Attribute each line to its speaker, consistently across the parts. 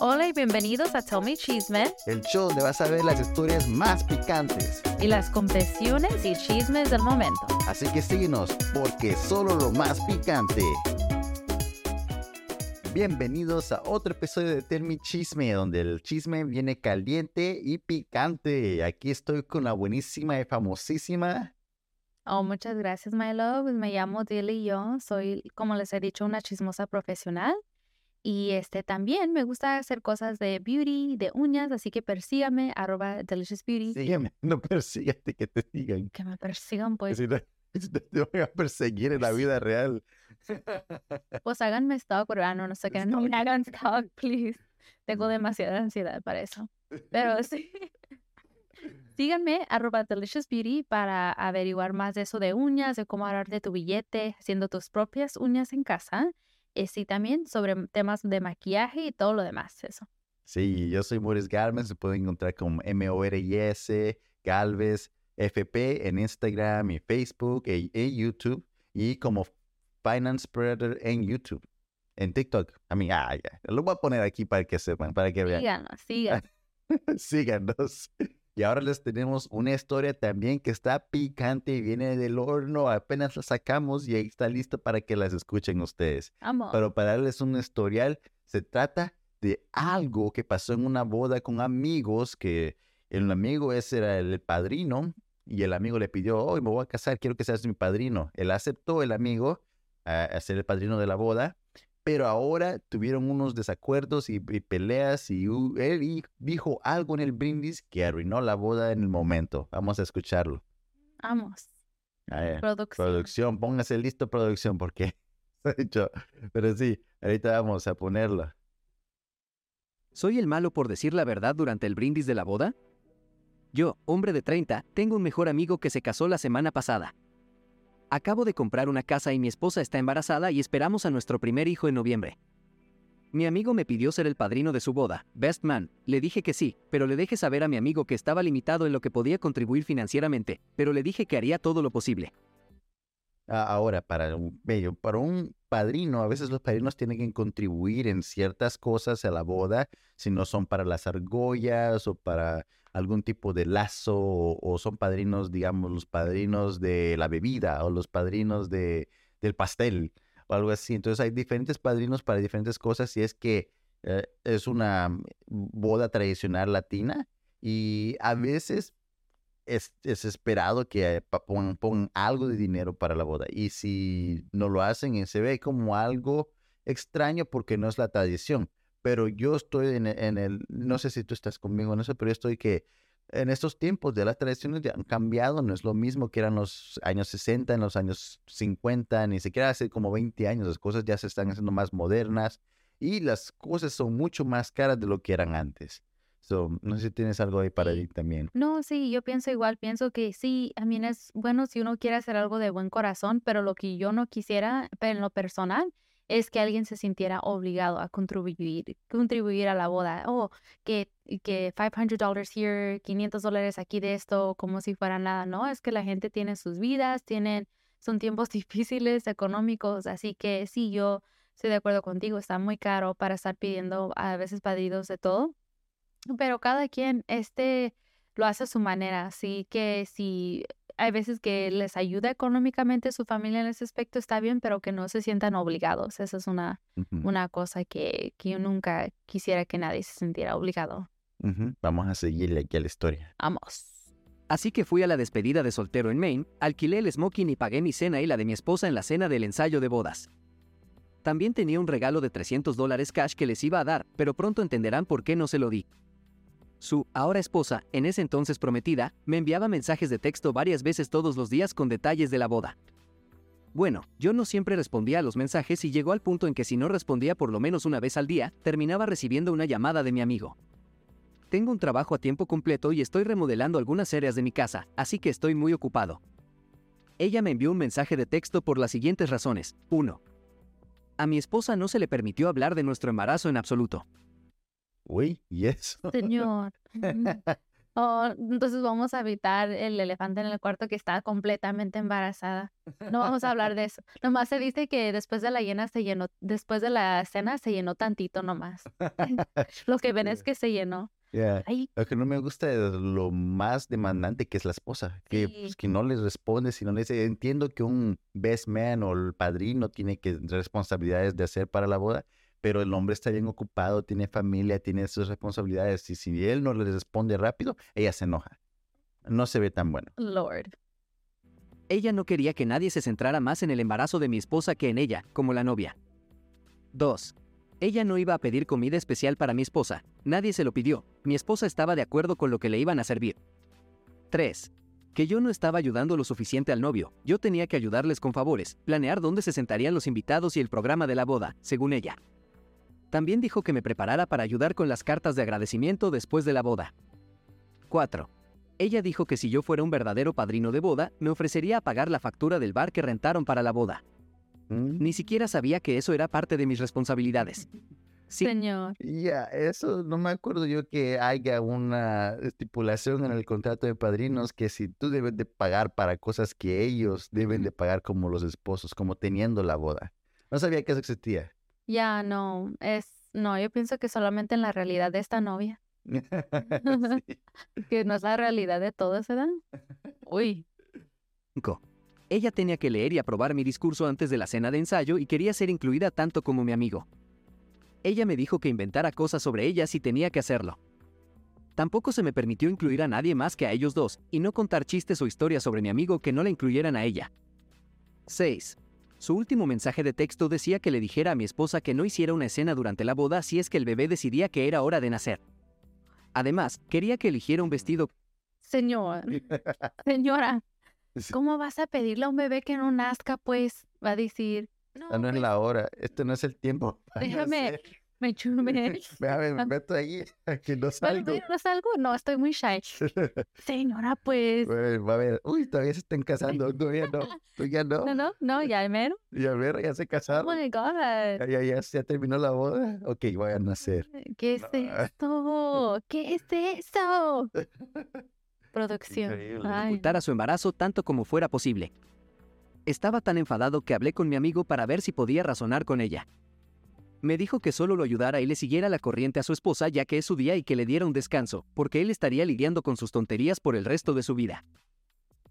Speaker 1: Hola y bienvenidos a Tell Me Chisme
Speaker 2: El show donde vas a ver las historias más picantes.
Speaker 1: y las confesiones y chismes del momento.
Speaker 2: Así que síguenos, porque solo lo más picante. Bienvenidos a otro episodio de Tell Me Chisme, donde el chisme viene caliente y picante. Aquí estoy con la buenísima y famosísima.
Speaker 1: Oh, muchas gracias, my love. Me llamo Dilly y yo soy, como les he dicho, una chismosa profesional. Y este también me gusta hacer cosas de beauty, de uñas, así que persígame, arroba Delicious Beauty.
Speaker 2: Sígueme, no persígate que te sigan.
Speaker 1: Que me persigan, pues,
Speaker 2: Si no, si no te van a perseguir en la vida real.
Speaker 1: pues háganme stalk, pero ah, no, no sé qué, no me hagan stalk, please. Tengo demasiada ansiedad para eso. Pero sí. Síganme, arroba Delicious Beauty, para averiguar más de eso de uñas, de cómo hablar de tu billete, haciendo tus propias uñas en casa. Y sí, también sobre temas de maquillaje y todo lo demás, eso.
Speaker 2: Sí, yo soy Morris Galvez, se pueden encontrar como M-O-R-I-S, Galvez, FP en Instagram y Facebook y, y YouTube y como Finance Predator en YouTube, en TikTok. A mí, ah, ya, lo voy a poner aquí para que sepan, para que vean.
Speaker 1: Síganos, síganos.
Speaker 2: Síganos. Y ahora les tenemos una historia también que está picante y viene del horno. Apenas la sacamos y ahí está listo para que las escuchen ustedes. Pero para darles un historial, se trata de algo que pasó en una boda con amigos, que el amigo ese era el padrino y el amigo le pidió, hoy me voy a casar, quiero que seas mi padrino. Él aceptó el amigo a, a ser el padrino de la boda, pero ahora tuvieron unos desacuerdos y, y peleas y él y- dijo algo en el brindis que arruinó la boda en el momento. Vamos a escucharlo.
Speaker 1: Vamos.
Speaker 2: A ver.
Speaker 1: Producción.
Speaker 2: Producción, póngase listo, producción, porque pero sí, ahorita vamos a ponerlo.
Speaker 3: ¿Soy el malo por decir la verdad durante el brindis de la boda? Yo, hombre de 30, tengo un mejor amigo que se casó la semana pasada. Acabo de comprar una casa y mi esposa está embarazada y esperamos a nuestro primer hijo en noviembre. Mi amigo me pidió ser el padrino de su boda, Best Man. Le dije que sí, pero le dejé saber a mi amigo que estaba limitado en lo que podía contribuir financieramente, pero le dije que haría todo lo posible.
Speaker 2: Ah, Ahora, para un, para un padrino, a veces los padrinos tienen que contribuir en ciertas cosas a la boda, si no son para las argollas o para algún tipo de lazo, o, son padrinos, digamos, los padrinos de la bebida o los padrinos de, del pastel o algo así. Entonces hay diferentes padrinos para diferentes cosas y es que eh, es una mm, boda tradicional latina y a veces es, es esperado que eh, pongan, pongan algo de dinero para la boda. Y si no lo hacen, se ve como algo extraño porque no es la tradición. Pero yo estoy en, en el, no sé si tú estás conmigo en eso, pero yo estoy que en estos tiempos de las tradiciones ya han cambiado, no es lo mismo que eran los años 60, en los años 50, ni siquiera hace como 20 años, las cosas ya se están haciendo más modernas y las cosas son mucho más caras de lo que eran antes. So, no sé si tienes algo ahí para ti también.
Speaker 1: No, sí, yo pienso igual, pienso que sí, a mí es bueno si uno quiere hacer algo de buen corazón, pero lo que yo no quisiera, pero en lo personal, es que alguien se sintiera obligado a contribuir, contribuir a la boda. Oh, que, que $500 here, 500 dólares aquí de esto, como si fuera nada. No, es que la gente tiene sus vidas, tienen, son tiempos difíciles económicos, así que sí, yo estoy de acuerdo contigo, está muy caro para estar pidiendo a veces pedidos de todo. Pero cada quien, este, lo hace a su manera, así que si hay veces que les ayuda económicamente su familia en ese aspecto, está bien, pero que no se sientan obligados. Esa es una, una cosa que, que yo nunca quisiera que nadie se sintiera obligado.
Speaker 2: Vamos a seguirle aquí a la historia.
Speaker 1: Vamos.
Speaker 3: Así que fui a la despedida de soltero en Maine, alquilé el smoking y pagué mi cena y la de mi esposa en la cena del ensayo de bodas. También tenía un regalo de 300 dólares cash que les iba a dar, pero pronto entenderán por qué no se lo di. Su ahora esposa, en ese entonces prometida, me enviaba mensajes de texto varias veces todos los días con detalles de la boda. Bueno, yo no siempre respondía a los mensajes y llegó al punto en que si no respondía por lo menos una vez al día, terminaba recibiendo una llamada de mi amigo. Tengo un trabajo a tiempo completo y estoy remodelando algunas áreas de mi casa, así que estoy muy ocupado. Ella me envió un mensaje de texto por las siguientes razones. 1. A mi esposa no se le permitió hablar de nuestro embarazo en absoluto.
Speaker 2: Uy, ¿y eso?
Speaker 1: Señor. Oh, entonces vamos a evitar el elefante en el cuarto que está completamente embarazada. No vamos a hablar de eso. Nomás se dice que después de la llena se llenó, después de la cena se llenó tantito nomás. Lo que ven es que se llenó.
Speaker 2: Yeah. Lo que no me gusta es lo más demandante que es la esposa, que,
Speaker 1: Sí.
Speaker 2: pues, que no les responde, si no le dice, entiendo que un best man o el padrino tiene que responsabilidades de hacer para la boda, pero el hombre está bien ocupado, tiene familia, tiene sus responsabilidades, y si él no le responde rápido, ella se enoja. No se ve tan bueno.
Speaker 1: Lord.
Speaker 3: Ella no quería que nadie se centrara más en el embarazo de mi esposa que en ella, como la novia. 2. Ella no iba a pedir comida especial para mi esposa. Nadie se lo pidió. Mi esposa estaba de acuerdo con lo que le iban a servir. 3. Que yo no estaba ayudando lo suficiente al novio. Yo tenía que ayudarles con favores, planear dónde se sentarían los invitados y el programa de la boda, según ella. También dijo que me preparara para ayudar con las cartas de agradecimiento después de la boda. 4. Ella dijo que si yo fuera un verdadero padrino de boda, me ofrecería a pagar la factura del bar que rentaron para la boda.
Speaker 2: Mm,
Speaker 3: Ni siquiera sabía que eso era parte de mis responsabilidades. Sí,
Speaker 1: Señor.
Speaker 2: Ya, eso no me acuerdo yo que haya una estipulación en el contrato de padrinos que si tú debes de pagar para cosas que ellos deben de pagar como los esposos, como teniendo la boda. No sabía que eso existía.
Speaker 1: Ya no, es, no, yo pienso que solamente en la realidad de esta novia, que no es la realidad de todos, ¿verdad? Uy,
Speaker 3: 5. Ella tenía que leer y aprobar mi discurso antes de la cena de ensayo y quería ser incluida tanto como mi amigo. Ella me dijo que inventara cosas sobre ella si tenía que hacerlo. Tampoco se me permitió incluir a nadie más que a ellos dos y no contar chistes o historias sobre mi amigo que no la incluyeran a ella. 6. Su último mensaje de texto decía que le dijera a mi esposa que no hiciera una escena durante la boda si es que el bebé decidía que era hora de nacer. Además, quería que eligiera un vestido
Speaker 1: señor, señora. ¿cómo vas a pedirle a un bebé que no nazca? Pues va a decir, no,
Speaker 2: Ah, no es
Speaker 1: pues,
Speaker 2: la hora, esto no es el tiempo.
Speaker 1: Déjame,
Speaker 2: nacer.
Speaker 1: Me chume.
Speaker 2: Déjame, me
Speaker 1: Ah.
Speaker 2: meto ahí, que no salgo.
Speaker 1: ¿no salgo? No, estoy muy shy. Señora, pues,
Speaker 2: Bueno, va a ver, uy, todavía se están casando, todavía no, todavía no.
Speaker 1: no, no, no, ya mero.
Speaker 2: Y a ver, ya se
Speaker 1: Oh
Speaker 2: casaron.
Speaker 1: my God.
Speaker 2: Ya, ya, ya, ya terminó la boda. Ok, voy a nacer.
Speaker 1: ¿Qué es
Speaker 2: No.
Speaker 1: esto? ¿Qué es eso? Producción.
Speaker 3: Ocultar a su embarazo tanto como fuera posible. Estaba tan enfadado que hablé con mi amigo para ver si podía razonar con ella. Me dijo que solo lo ayudara y le siguiera la corriente a su esposa ya que es su día y que le diera un descanso, porque él estaría lidiando con sus tonterías por el resto de su vida.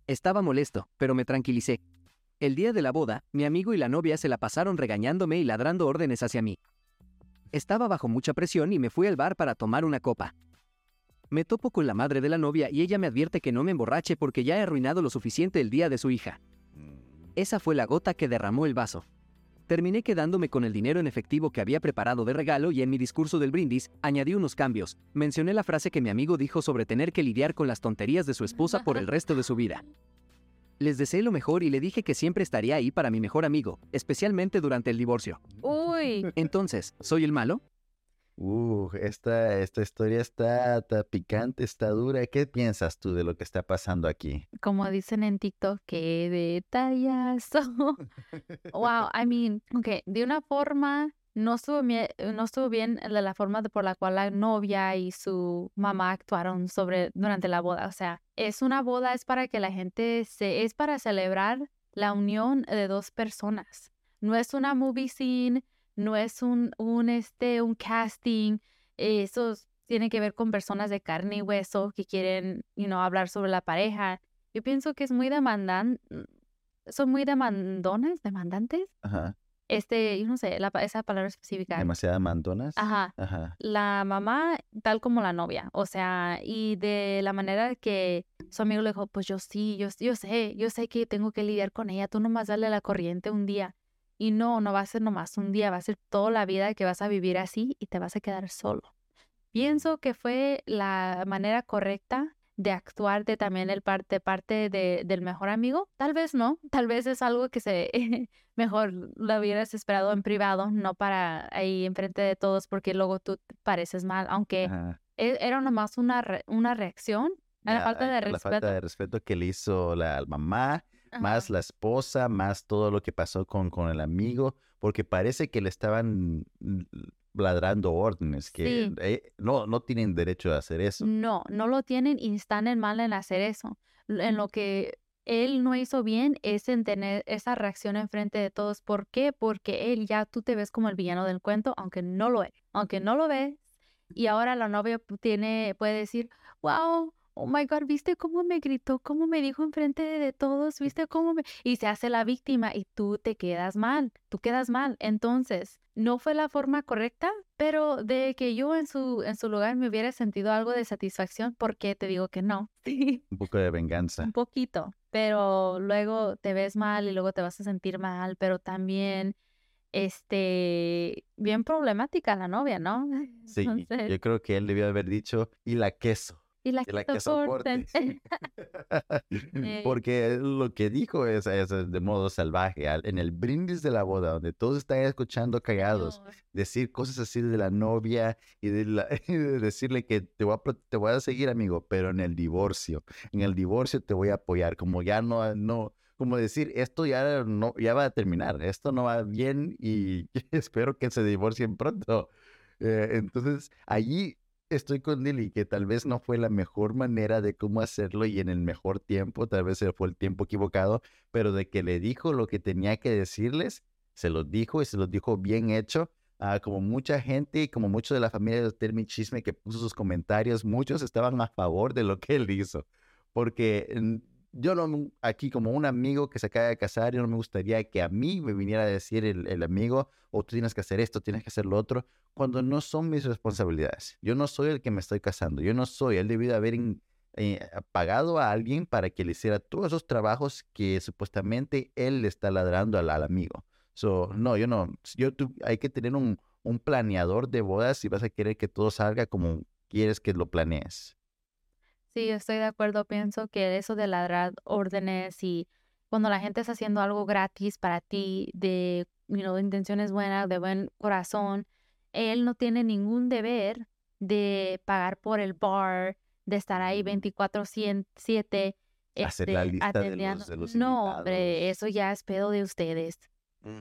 Speaker 3: Estaba molesto, pero me tranquilicé. El día de la boda, mi amigo y la novia se la pasaron regañándome y ladrando órdenes hacia mí. Estaba bajo mucha presión y me fui al bar para tomar una copa. Me topo con la madre de la novia y ella me advierte que no me emborrache porque ya he arruinado lo suficiente el día de su hija. Esa fue la gota que derramó el vaso. Terminé quedándome con el dinero en efectivo que había preparado de regalo y en mi discurso del brindis añadí unos cambios. Mencioné la frase que mi amigo dijo sobre tener que lidiar con las tonterías de su esposa por el resto de su vida. Les deseé lo mejor y le dije que siempre estaría ahí para mi mejor amigo, especialmente durante el divorcio.
Speaker 1: Uy,
Speaker 3: Entonces, ¿soy el malo?
Speaker 2: Uh, esta, esta historia está, está picante, está dura. ¿Qué piensas tú de lo que está pasando aquí?
Speaker 1: como dicen en TikTok, qué detallazo. Wow, I mean, ok, de una forma no estuvo bien, no estuvo bien de la forma de- por la cual la novia y su mamá actuaron sobre durante la boda. O sea, es una boda, es para que la gente se, es para celebrar la unión de dos personas. No es una movie scene, no es un, un este, un casting. Eso tiene que ver con personas de carne y hueso que quieren, you know, hablar sobre la pareja. Yo pienso que es muy demandan, son muy demandones, demandantes.
Speaker 2: Ajá.
Speaker 1: Este, yo no sé, la, esa palabra específica.
Speaker 2: Demasiadas mandonas.
Speaker 1: Ajá.
Speaker 2: Ajá.
Speaker 1: La mamá, tal como la novia, o sea, y de la manera que su amigo le dijo, pues yo sí, yo, yo sé, yo sé que tengo que lidiar con ella, tú nomás dale la corriente un día. Y no, no va a ser nomás un día, va a ser toda la vida que vas a vivir así y te vas a quedar solo. Pienso que fue la manera correcta de actuar de también el parte, parte de, del mejor amigo. Tal vez no, tal vez es algo que se mejor lo hubieras esperado en privado, no para ahí enfrente de todos, porque luego tú te pareces mal, aunque
Speaker 2: Ajá.
Speaker 1: e- era nomás una, re- una reacción a la falta de
Speaker 2: La
Speaker 1: respeto.
Speaker 2: falta de respeto que le hizo la mamá más
Speaker 1: Ajá.
Speaker 2: la esposa, más todo lo que pasó con, con el amigo, porque parece que le estaban ladrando órdenes, que
Speaker 1: Sí.
Speaker 2: eh, no, no tienen derecho a hacer eso.
Speaker 1: No, no lo tienen y están en mal en hacer eso. En lo que él no hizo bien es en tener esa reacción enfrente de todos. ¿Por qué? Porque él ya tú te ves como el villano del cuento, aunque no lo es. Aunque no lo ves. Y ahora la novia tiene, puede decir, wow, oh my God, ¿viste cómo me gritó? ¿Cómo me dijo enfrente de todos? ¿Viste cómo me...? Y se hace la víctima y tú te quedas mal, tú quedas mal. Entonces, no fue la forma correcta, pero de que yo en su, en su lugar me hubiera sentido algo de satisfacción, ¿por qué te digo que no? Sí,
Speaker 2: Un poco de venganza.
Speaker 1: un poquito, pero luego te ves mal y luego te vas a sentir mal, pero también, este, bien problemática la novia, ¿no?
Speaker 2: Sí,
Speaker 1: Entonces,
Speaker 2: yo creo que él debió haber dicho, y la queso.
Speaker 1: Y la
Speaker 2: que la
Speaker 1: que
Speaker 2: que soporte.
Speaker 1: soporten.
Speaker 2: Porque lo que dijo es, es de modo salvaje, al- en el brindis de la boda, donde todos están escuchando callados,
Speaker 1: Señor.
Speaker 2: decir cosas así de la novia y de, la- y de decirle que te voy, a, te voy a seguir, amigo, pero en el divorcio, en el divorcio te voy a apoyar, como ya no, no, como decir, esto ya no, ya va a terminar, esto no va bien y espero que se divorcien pronto. Eh, entonces, allí estoy con Lily, que tal vez no fue la mejor manera de cómo hacerlo y en el mejor tiempo, tal vez fue el tiempo equivocado, pero de que le dijo lo que tenía que decirles, se lo dijo y se lo dijo bien hecho. Ah, como mucha gente como mucho de la familia de Termi Chisme que puso sus comentarios, muchos estaban a favor de lo que él hizo. Porque mm, yo no, me- aquí como un amigo que se acaba de casar, yo no me gustaría que a mí me viniera a decir el, amigo, o tú tienes que hacer esto, tienes que hacer lo otro, cuando no son mis responsabilidades. Yo no soy el que me estoy casando, yo no soy, él debió de haber eh, pagado a alguien para que le hiciera todos esos trabajos que supuestamente él le está ladrando al, al amigo. So, no, yo no, yo tú, hay que tener un, un planeador de bodas si vas a querer que todo salga como quieres que lo planees.
Speaker 1: Sí, estoy de acuerdo. Pienso que eso de ladrar órdenes y cuando la gente está haciendo algo gratis para ti, de, you know, de intenciones buenas, de buen corazón, él no tiene ningún deber de pagar por el bar, de estar ahí
Speaker 2: Ujú.
Speaker 1: 24/7
Speaker 2: Hacer la
Speaker 1: este,
Speaker 2: lista de los- de los
Speaker 1: No, hombre, eso ya es pedo de ustedes.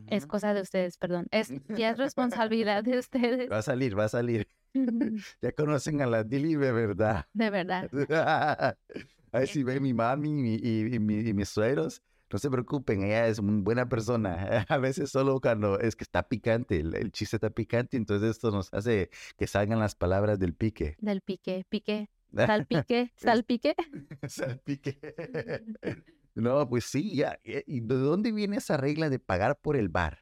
Speaker 1: Es cosa de ustedes, perdón. Es, ya es responsabilidad de ustedes.
Speaker 2: Va a salir, va a salir. Ya conocen a la Dili de verdad.
Speaker 1: De verdad.
Speaker 2: Ahí si ven mi mami y, y- y y mis suegros, no se preocupen, ella es una buena persona. A veces solo cuando es que está picante, el, el chiste está picante, entonces esto nos hace que salgan las palabras del pique.
Speaker 1: Del pique, pique, salpique, salpique.
Speaker 2: Salpique. No, pues sí, ya. eh, ¿Y de dónde viene esa regla de pagar por el bar?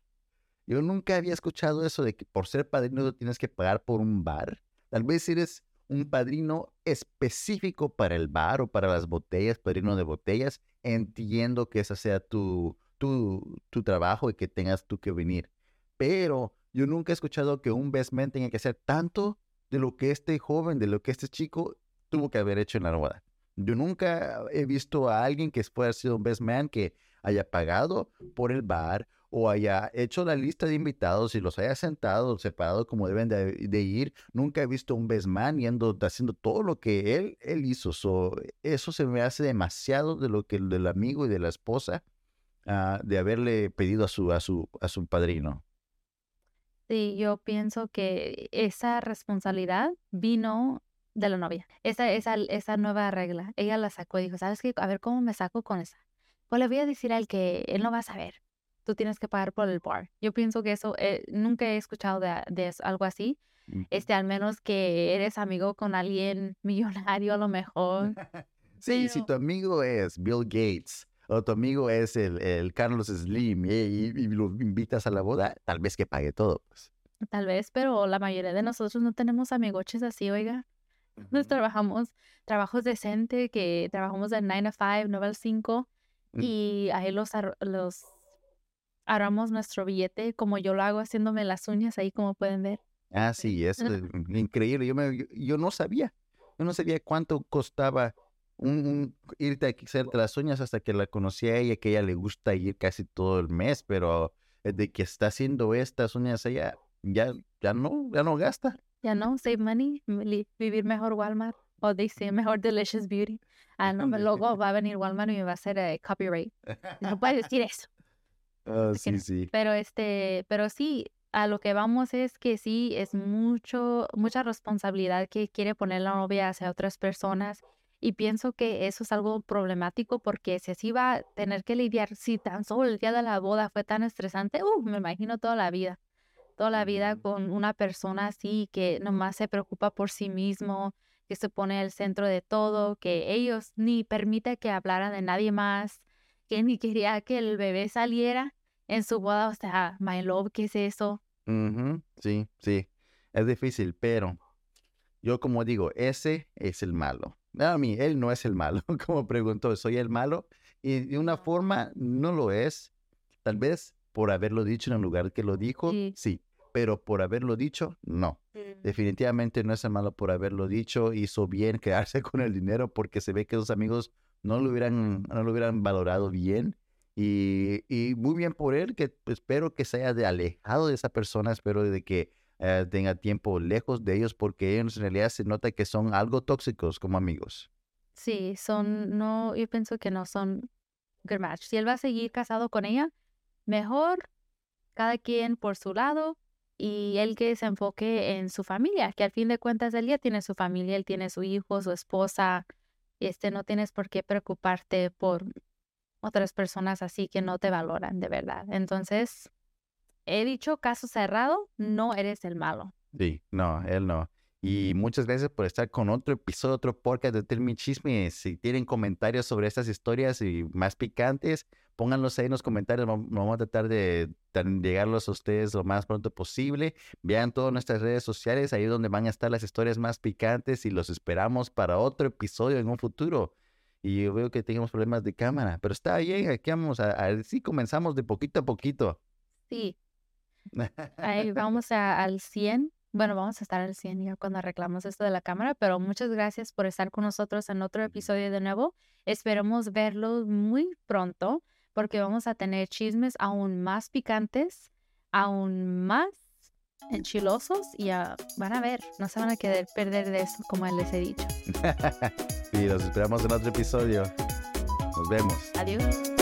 Speaker 2: Yo nunca había escuchado eso de que por ser padrino tú tienes que pagar por un bar. Tal vez eres un padrino específico para el bar o para las botellas, padrino de botellas. Entiendo que ese sea tu, tu, tu trabajo y que tengas tú que venir. Pero yo nunca he escuchado que un best man tenga que hacer tanto de lo que este joven, de lo que este chico tuvo que haber hecho en la boda. Yo nunca he visto a alguien que pueda haber sido un best man que haya pagado por el bar o haya hecho la lista de invitados y los haya sentado separado como deben de, ir. Nunca he visto un best man yendo, haciendo todo lo que él, él hizo. So, eso se me hace demasiado de lo que el del amigo y de la esposa ah, de haberle pedido a su, a su, a su padrino.
Speaker 1: Sí, yo pienso que esa responsabilidad vino de la novia. Esa, esa, esa nueva regla. Ella la sacó y dijo, ¿sabes qué? A ver cómo me saco con esa. Pues le voy a decir a él que él no va a saber. Tú tienes que pagar por el bar. Yo pienso que eso, eh, nunca he escuchado de, de eso- algo así.
Speaker 2: Ujú.
Speaker 1: Este, al menos que eres amigo con alguien millonario a lo mejor.
Speaker 2: Sí, si
Speaker 1: Pero-
Speaker 2: tu amigo es Bill Gates o tu amigo es el, el Carlos Slim y, y- lo invitas a la boda, tal vez que pague todo. Pues.
Speaker 1: Tal vez, pero la mayoría de nosotros no tenemos amigoches así, oiga. Nos trabajamos trabajos decentes, que trabajamos de 9 a 5, 9 al 5,
Speaker 2: Mm.
Speaker 1: y ahí los, los ahorramos nuestro billete, como yo lo hago haciéndome las uñas ahí, como pueden ver.
Speaker 2: Ah, sí, es increíble. Yo, me, yo, yo no sabía. Yo no sabía cuánto costaba un, un- irte a hacerte las uñas hasta que la conocí a ella, que a ella le gusta ir casi todo el mes, pero de que está haciendo estas uñas ella ya, ya no, ya no gasta.
Speaker 1: Ya no, save money, vivir mejor Walmart. O dice mejor Delicious Beauty. Ah, no, luego va a venir Walmart y me va a hacer eh, copyright. No puedes decir eso.
Speaker 2: Oh, sí, sí.
Speaker 1: Pero este, pero sí, a lo que vamos es que sí es mucho, mucha responsabilidad que quiere poner la novia hacia otras personas. Y pienso que eso es algo problemático porque si así va a tener que lidiar, si tan solo el día de la boda fue tan estresante, uh, me imagino toda la vida, toda la vida con una persona así que nomás se preocupa por sí mismo, que se pone el centro de todo, que ellos ni permite que hablara de nadie más, que ni quería que el bebé saliera en su boda, o sea, my love, ¿qué es eso?
Speaker 2: Sí, sí, es difícil, pero yo como digo, ese es el malo. A mí, él no es el malo, como preguntó, ¿soy el malo? Y de una forma no lo es, tal vez por haberlo dicho en el lugar que lo dijo, sí, pero por haberlo dicho, no. Mm. Definitivamente no es el malo por haberlo dicho, hizo bien quedarse con el dinero porque se ve que sus amigos no lo hubieran, no lo hubieran valorado bien y, muy bien por él, que espero que se haya alejado de esa persona, espero de que eh, tenga tiempo lejos de ellos, porque ellos en realidad se nota que son algo tóxicos como amigos.
Speaker 1: Sí, son, no, yo pienso que no son good match. Si él va a seguir casado con ella, mejor cada quien por su lado y él que se enfoque en su familia, que al fin de cuentas él ya tiene su familia, él tiene su hijo, su esposa, este no tienes por qué preocuparte por otras personas así que no te valoran de verdad. Entonces, he dicho caso cerrado, no eres el malo.
Speaker 2: Sí, no, él no. Y muchas gracias por estar con otro episodio, otro podcast de Tell Me Chisme. Si tienen comentarios sobre estas historias y más picantes, pónganlos ahí en los comentarios. Vamos a tratar de, llegarlos a ustedes lo más pronto posible. Vean todas nuestras redes sociales, ahí donde van a estar las historias más picantes y los esperamos para otro episodio en un futuro y yo veo que tenemos problemas de cámara, pero está bien, aquí vamos a, ver si comenzamos de poquito a poquito.
Speaker 1: Sí. Ahí vamos a, al 100. Bueno, vamos a estar al 100 ya cuando arreglamos esto de la cámara, pero muchas gracias por estar con nosotros en otro episodio de nuevo. Esperemos verlos muy pronto porque vamos a tener chismes aún más picantes, aún más enchilosos y van a ver, no se van a querer perder de eso como les he dicho.
Speaker 2: y los esperamos en otro episodio. Nos vemos.
Speaker 1: Adiós.